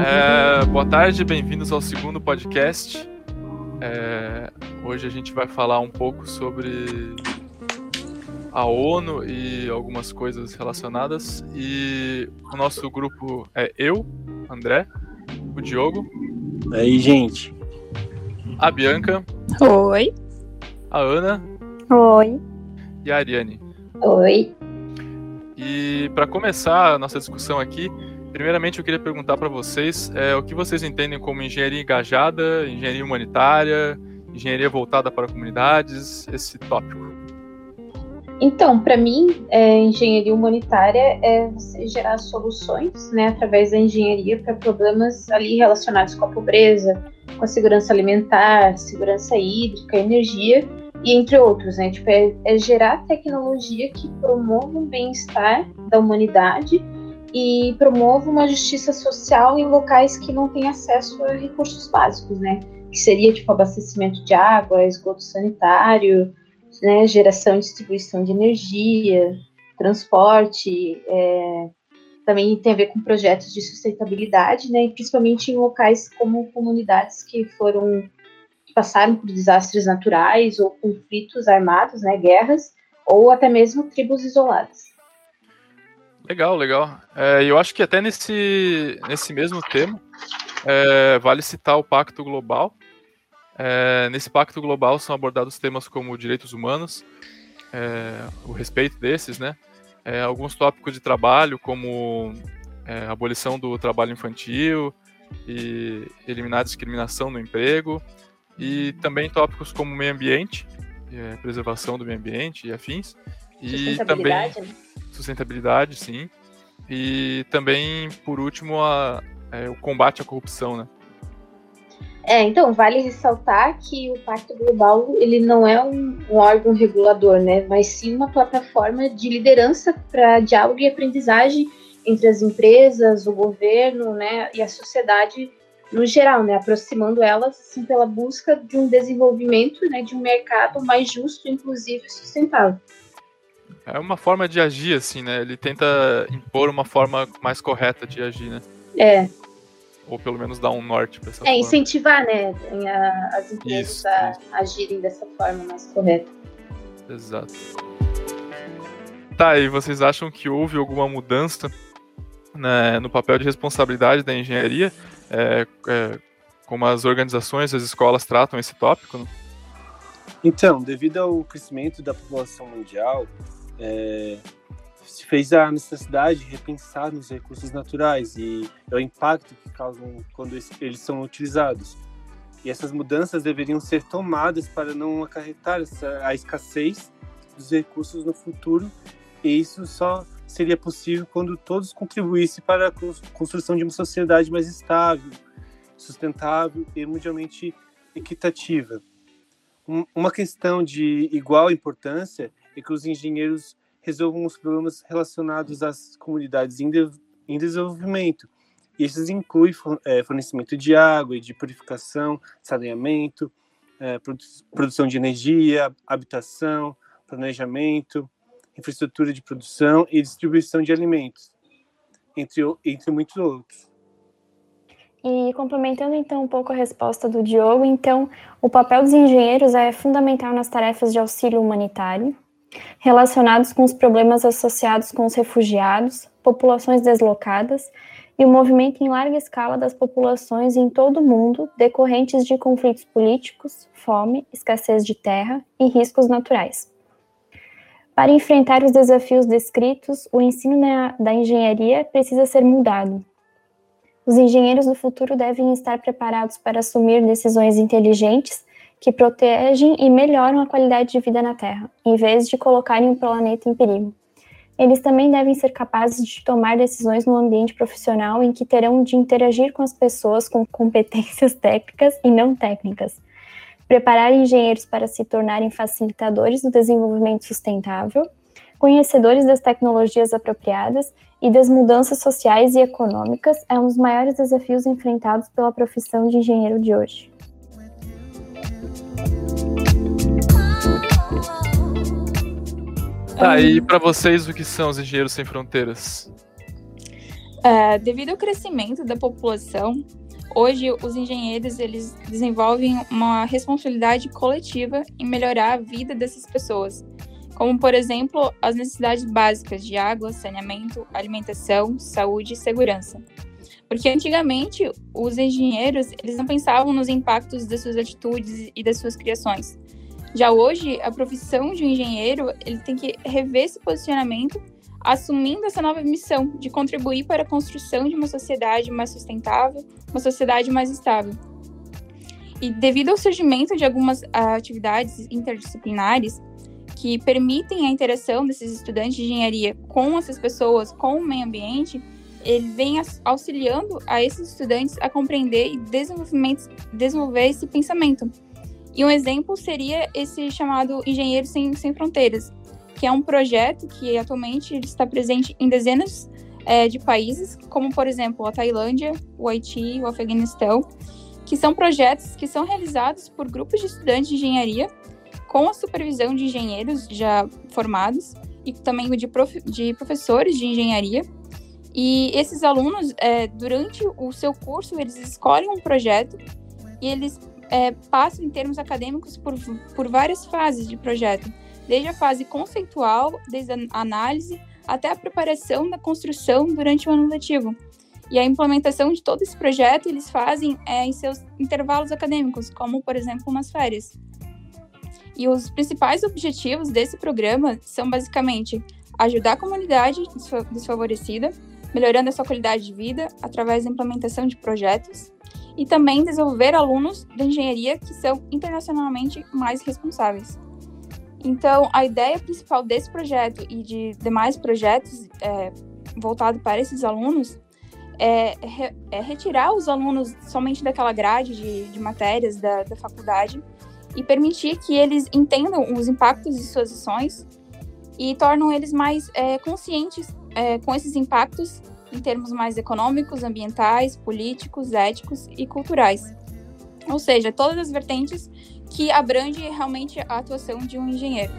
É, boa tarde, bem-vindos ao segundo podcast. É, hoje a gente vai falar um pouco sobre a ONU e algumas coisas relacionadas. E o nosso grupo é eu, André, o Diogo. Aí, gente. A Bianca. Oi. A Ana. Oi. E a Ariane. Oi. E para começar a nossa discussão aqui, primeiramente eu queria perguntar para vocês é, o que vocês entendem como engenharia engajada, engenharia humanitária, engenharia voltada para comunidades, esse tópico. Então, para mim, é, engenharia humanitária é você gerar soluções, né, através da engenharia para problemas ali relacionados com a pobreza, com a segurança alimentar, segurança hídrica, energia e entre outros, né? Tipo, é, é gerar tecnologia que promova o bem-estar da humanidade e promova uma justiça social em locais que não têm acesso a recursos básicos, né? Que seria tipo abastecimento de água, esgoto sanitário, né, geração e distribuição de energia, transporte, é, também tem a ver com projetos de sustentabilidade, né, e principalmente em locais como comunidades que foram que passaram por desastres naturais ou conflitos armados, né, guerras, ou até mesmo tribos isoladas. Legal, legal. É, eu acho que até nesse, nesse mesmo tema é, vale citar o Pacto Global, é, nesse pacto global são abordados temas como direitos humanos, é, o respeito desses, né? É, alguns tópicos de trabalho, como é, abolição do trabalho infantil e eliminar a discriminação no emprego, e também tópicos como meio ambiente, é, preservação do meio ambiente e afins. E também né? sustentabilidade, sim. E também, por último, a, é, o combate à corrupção, né? É, então, vale ressaltar que o Pacto Global ele não é um, um órgão regulador, né, mas sim uma plataforma de liderança para diálogo e aprendizagem entre as empresas, o governo, né, e a sociedade no geral, né, aproximando elas assim, pela busca de um desenvolvimento, né, de um mercado mais justo, inclusivo e sustentável. É uma forma de agir, assim, né? Ele tenta impor uma forma mais correta de agir, né? É, ou pelo menos dar um norte para essa É, forma. incentivar, né, as empresas isso, a isso. agirem dessa forma mais correta. Exato. Tá, e vocês acham que houve alguma mudança né, no papel de responsabilidade da engenharia? É, é, como as organizações, as escolas tratam esse tópico? Né? Então, devido ao crescimento da população mundial, é, fez a necessidade de repensar nos recursos naturais e o impacto que causam quando eles são utilizados. E essas mudanças deveriam ser tomadas para não acarretar essa, a escassez dos recursos no futuro, e isso só seria possível quando todos contribuíssem para a construção de uma sociedade mais estável, sustentável e mundialmente equitativa. Uma questão de igual importância é que os engenheiros resolvam os problemas relacionados às comunidades em, de, em desenvolvimento. E esses incluem é, fornecimento de água e de purificação, saneamento, é, produ produção de energia, habitação, planejamento, infraestrutura de produção e distribuição de alimentos, entre, entre muitos outros. E complementando então um pouco a resposta do Diogo, então o papel dos engenheiros é fundamental nas tarefas de auxílio humanitário, relacionados com os problemas associados com os refugiados, populações deslocadas e o movimento em larga escala das populações em todo o mundo decorrentes de conflitos políticos, fome, escassez de terra e riscos naturais. Para enfrentar os desafios descritos, o ensino da engenharia precisa ser mudado. Os engenheiros do futuro devem estar preparados para assumir decisões inteligentes que protegem e melhoram a qualidade de vida na Terra, em vez de colocarem o planeta em perigo. Eles também devem ser capazes de tomar decisões no ambiente profissional em que terão de interagir com as pessoas com competências técnicas e não técnicas. Preparar engenheiros para se tornarem facilitadores do desenvolvimento sustentável, conhecedores das tecnologias apropriadas e das mudanças sociais e econômicas é um dos maiores desafios enfrentados pela profissão de engenheiro de hoje. Tá, e para vocês, o que são os Engenheiros Sem Fronteiras? Uh, devido ao crescimento da população, hoje os engenheiros eles desenvolvem uma responsabilidade coletiva em melhorar a vida dessas pessoas, como por exemplo as necessidades básicas de água, saneamento, alimentação, saúde e segurança. Porque antigamente os engenheiros eles não pensavam nos impactos das suas atitudes e das suas criações. Já hoje, a profissão de um engenheiro ele tem que rever esse posicionamento assumindo essa nova missão de contribuir para a construção de uma sociedade mais sustentável, uma sociedade mais estável. E devido ao surgimento de algumas ah, atividades interdisciplinares que permitem a interação desses estudantes de engenharia com essas pessoas, com o meio ambiente, ele vem auxiliando a esses estudantes a compreender e desenvolver esse pensamento. E um exemplo seria esse chamado Engenheiros Sem, Sem Fronteiras, que é um projeto que atualmente está presente em dezenas é, de países, como por exemplo a Tailândia, o Haiti, o Afeganistão, que são projetos que são realizados por grupos de estudantes de engenharia com a supervisão de engenheiros já formados e também de, prof, de professores de engenharia. E esses alunos, é, durante o seu curso, eles escolhem um projeto e eles é, em termos acadêmicos por, por várias fases de projeto desde a fase conceitual, desde a análise, até a preparação da construção durante o ano letivo. E a implementação de todo esse projeto eles fazem é, em seus intervalos acadêmicos, como, por exemplo, nas férias. E os principais objetivos desse programa são basicamente ajudar a comunidade desfavorecida, melhorando a sua qualidade de vida através da implementação de projetos, e também desenvolver alunos da engenharia que são internacionalmente mais responsáveis. Então, a ideia principal desse projeto e de demais projetos é, voltados para esses alunos é, é, retirar os alunos somente daquela grade de, de matérias da, da, faculdade e permitir que eles entendam os impactos de suas ações e tornam eles mais é, conscientes é, com esses impactos em termos mais econômicos, ambientais, políticos, éticos e culturais. Ou seja, todas as vertentes que abrange realmente a atuação de um engenheiro.